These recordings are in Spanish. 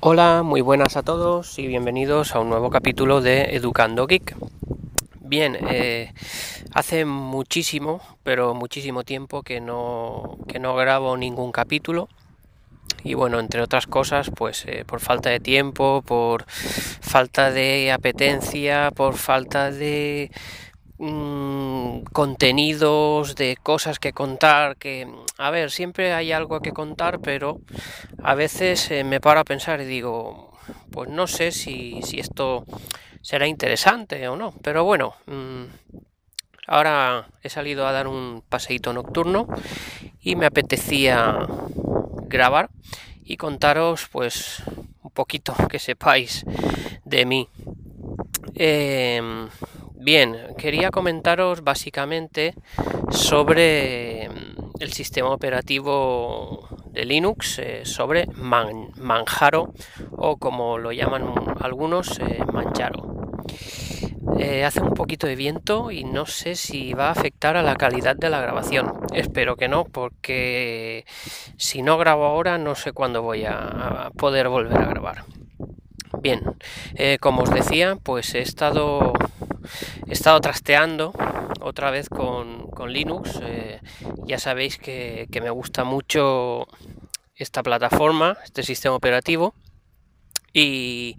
Hola, muy buenas a todos y bienvenidos a un nuevo capítulo de Educando Geek. Bien, eh, hace muchísimo, pero muchísimo tiempo que no, que no grabo ningún capítulo. Y bueno, entre otras cosas, pues eh, por falta de tiempo, por falta de apetencia, por falta de Mm, contenidos, de cosas que contar, que, a ver, siempre hay algo que contar, pero a veces eh, me paro a pensar y digo, pues no sé si, si esto será interesante o no, pero bueno, mm, ahora he salido a dar un paseíto nocturno y me apetecía grabar y contaros pues un poquito que sepáis de mí. Em, Bien, quería comentaros básicamente sobre mm, el sistema operativo de Linux, eh, sobre Manjaro o como lo llaman algunos, eh, Manjaro. Eh, hace un poquito de viento y no sé si va a afectar a la calidad de la grabación. Espero que no, porque si no grabo ahora no sé cuándo voy a poder volver a grabar. Bien, como os decía, pues he estado He estado trasteando otra vez con, Linux. Eh, ya sabéis que, me gusta mucho esta plataforma, este sistema operativo. Y,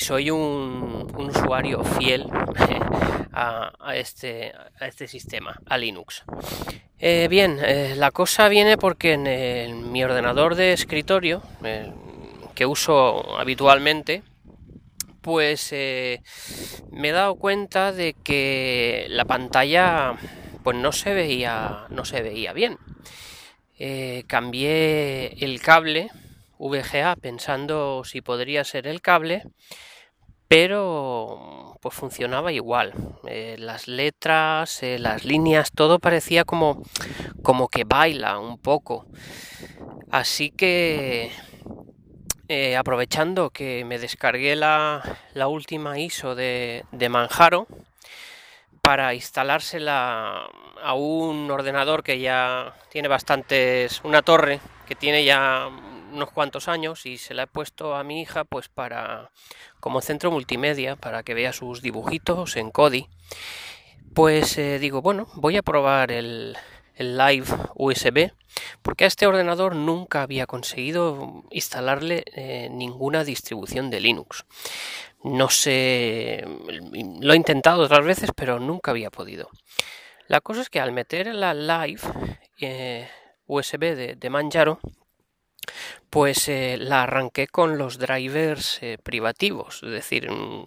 soy un, usuario fiel a, este, a, este, sistema, a Linux. Eh, bien, eh, la cosa viene porque en, mi ordenador de escritorio, que uso habitualmente, pues eh, me he dado cuenta de que la pantalla pues no se veía no se veía bien. Eh, cambié el cable VGA pensando si podría ser el cable pero pues funcionaba igual. Eh, las letras las líneas todo parecía como como que baila un poco. Así que eh, aprovechando que me descargué la, última ISO de, Manjaro para instalársela a un ordenador que ya tiene bastantes, una torre que tiene ya unos cuantos años y se la he puesto a mi hija pues para como centro multimedia para que vea sus dibujitos en Kodi. Pues eh, digo, bueno, voy a probar el, el Live USB porque a este ordenador nunca había conseguido instalarle eh, ninguna distribución de Linux. No sé, lo he intentado otras veces, pero nunca había podido. La cosa es que al meter la Live eh, USB de, Manjaro, pues eh, la arranqué con los drivers privativos, es decir, mm,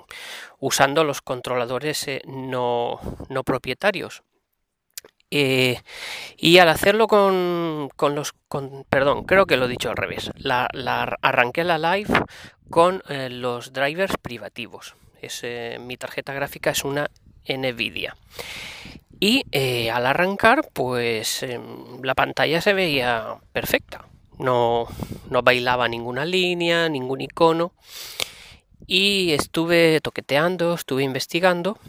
usando los controladores no, no propietarios eh, y al hacerlo con, los... perdón, creo que lo he dicho al revés. La, arranqué la live con eh, los drivers privativos. Es, mi tarjeta gráfica es una Nvidia. Y eh, al arrancar, pues em, la pantalla se veía perfecta. No, no bailaba ninguna línea, ningún icono. Y estuve toqueteando, estuve investigando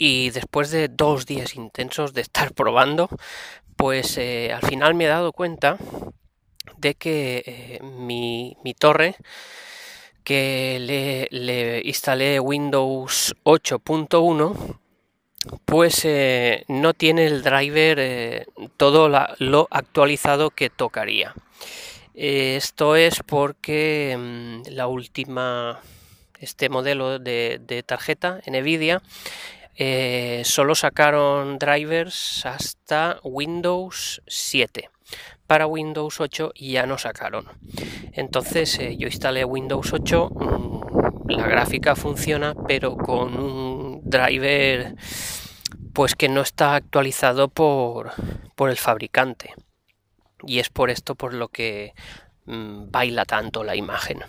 y después de dos días intensos de estar probando, pues eh, al final me he dado cuenta de que eh, mi, torre que le, instalé Windows 8.1 pues eh, no tiene el driver todo lo actualizado que tocaría. esto es porque mm, la última, este modelo de, de tarjeta, NVIDIA, eh, solo sacaron drivers hasta Windows 7. Para Windows 8 ya no sacaron. Entonces eh, yo instalé Windows 8, mm, la gráfica funciona, pero con un driver pues que no está actualizado por, por el fabricante. Y es por esto por lo que mm, baila tanto la imagen.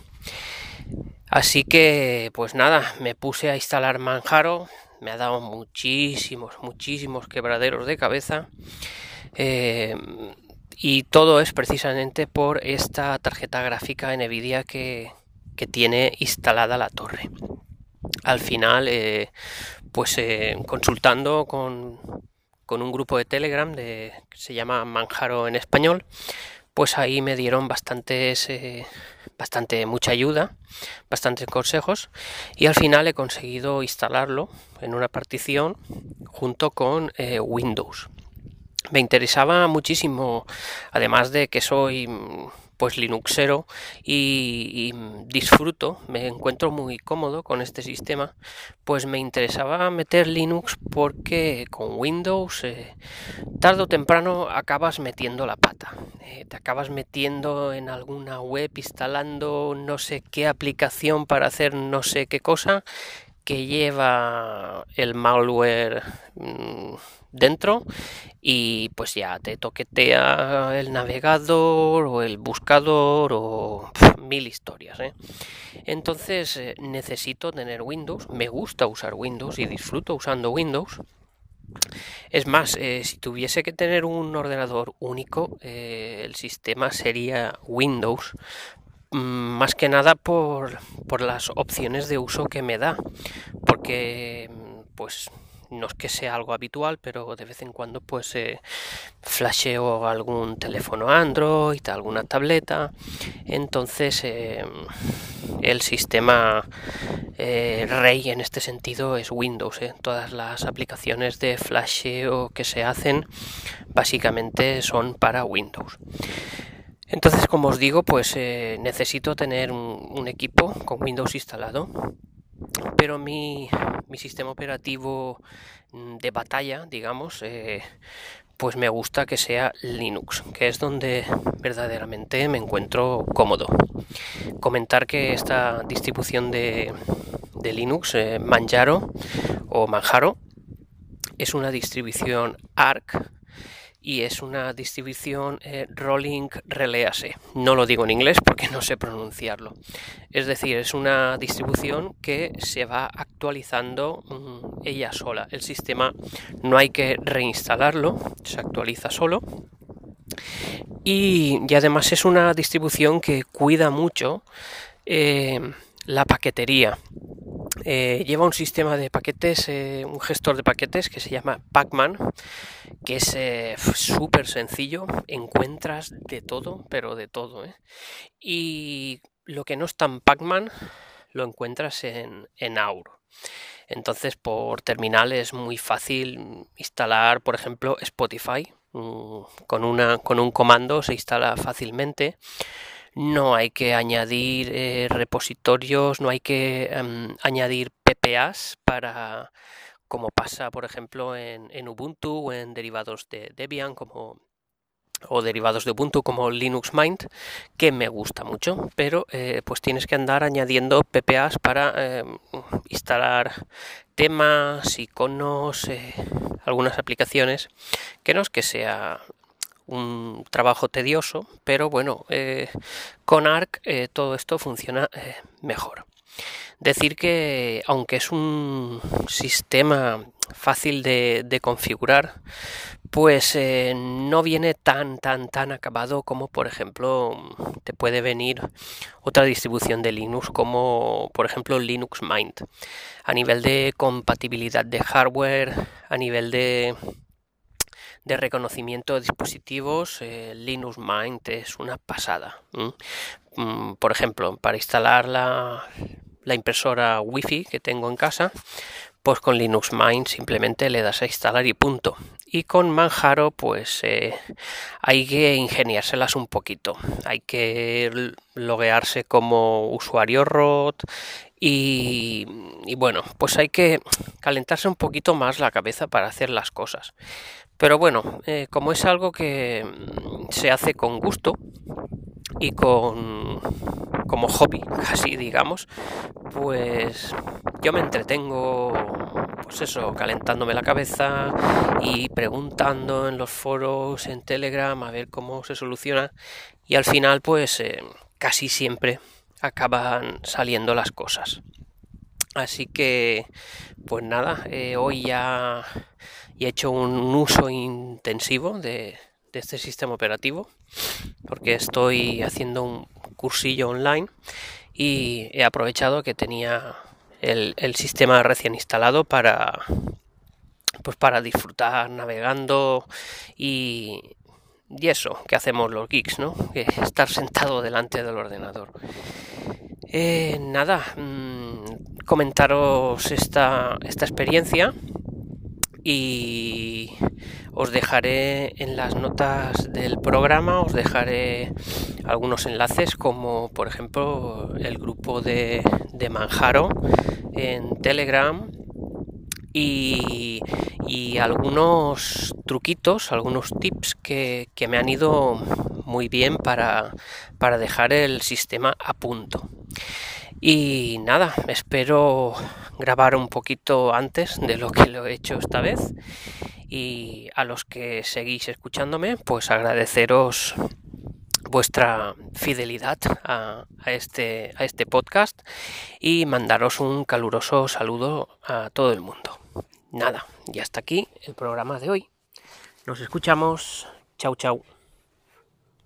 Así que, pues nada, me puse a instalar Manjaro, me ha dado muchísimos, muchísimos quebraderos de cabeza. Eh, y todo es precisamente por esta tarjeta gráfica Nvidia que, que tiene instalada la torre. Al final, eh, pues eh, consultando con, con, un grupo de Telegram que se llama Manjaro en español, pues ahí me dieron bastantes bastante mucha ayuda, bastantes consejos y al final he conseguido instalarlo en una partición junto con eh, Windows. Me interesaba muchísimo, además de que soy pues Linuxero y, disfruto, me encuentro muy cómodo con este sistema, pues me interesaba meter Linux porque con Windows eh, tarde o temprano acabas metiendo la pata, eh, te acabas metiendo en alguna web instalando no sé qué aplicación para hacer no sé qué cosa que lleva el malware mm, dentro y pues ya te toquetea el navegador o el buscador o mil historias. ¿eh? Entonces eh, necesito tener Windows, me gusta usar Windows y disfruto usando Windows. Es más, eh, si tuviese que tener un ordenador único, el sistema sería Windows, más que nada por, por las opciones de uso que me da, porque pues no es que sea algo habitual, pero de vez en cuando pues eh, flasheo algún teléfono Android, alguna tableta, entonces eh, el sistema eh, rey en este sentido es Windows. Todas las aplicaciones de flasheo que se hacen básicamente son para Windows. Entonces, como os digo, pues necesito tener un equipo con Windows instalado pero mi, sistema operativo mm, de batalla, digamos, eh, pues me gusta que sea Linux, que es donde verdaderamente me encuentro cómodo. Comentar que esta distribución de, Linux, eh, Manjaro o Manjaro, es una distribución ARC y es una distribución eh, Rolling Release. No lo digo en inglés porque no sé pronunciarlo. Es decir, es una distribución que se va actualizando mm, ella sola. El sistema no hay que reinstalarlo, se actualiza solo. Y, además es una distribución que cuida mucho eh, la paquetería. Eh, lleva un sistema de paquetes, eh, un gestor de paquetes que se llama Pacman, que es eh, súper sencillo, encuentras de todo, pero de todo. Y lo que no está en Pacman lo encuentras en, en Auro. Entonces por terminal es muy fácil instalar, por ejemplo, Spotify. Mm, con, una, con un comando se instala fácilmente no hay que añadir eh, repositorios, no hay que em, añadir PPAs para, como pasa por ejemplo en, Ubuntu o en derivados de Debian como o derivados de Ubuntu como Linux Mint, que me gusta mucho, pero eh, pues tienes que andar añadiendo PPAs para em, instalar temas, iconos, eh, algunas aplicaciones, que no es que sea un trabajo tedioso, pero bueno, eh, con ARC eh, todo esto funciona eh, mejor. Decir que aunque es un sistema fácil de, configurar, pues no viene tan tan tan acabado como por ejemplo te puede venir otra distribución de Linux como por ejemplo Linux Mint. A nivel de compatibilidad de hardware, a nivel de de reconocimiento de dispositivos, eh, Linux Mint es una pasada. Mm, por ejemplo, para instalar la, la impresora Wi-Fi que tengo en casa, pues con Linux Mint simplemente le das a instalar y punto. Y con Manjaro pues eh, hay que ingeniárselas un poquito. Hay que loguearse como usuario ROT y, y, bueno, pues hay que calentarse un poquito más la cabeza para hacer las cosas. Pero bueno, eh, como es algo que mm, se hace con gusto y con como hobby, casi digamos, pues yo me entretengo, pues eso, calentándome la cabeza y preguntando en los foros, en Telegram, a ver cómo se soluciona y al final pues eh, casi siempre acaban saliendo las cosas. Así que, pues nada, eh, hoy ya y he hecho un uso intensivo de, este sistema operativo porque estoy haciendo un cursillo online y he aprovechado que tenía el, sistema recién instalado para pues para disfrutar navegando y eso que hacemos los geeks, ¿no? Que estar sentado delante del ordenador. Eh, nada, mm, comentaros esta experiencia y os dejaré en las notas del programa, os dejaré algunos enlaces como por ejemplo el grupo de, de Manjaro en Telegram y, algunos truquitos, algunos tips que, me han ido muy bien para, para dejar el sistema a punto. Y nada, espero grabar un poquito antes de lo que lo he hecho esta vez. Y a los que seguís escuchándome, pues agradeceros vuestra fidelidad a, este, a este podcast y mandaros un caluroso saludo a todo el mundo. Nada, y hasta aquí el programa de hoy. Nos escuchamos. Chau, chau.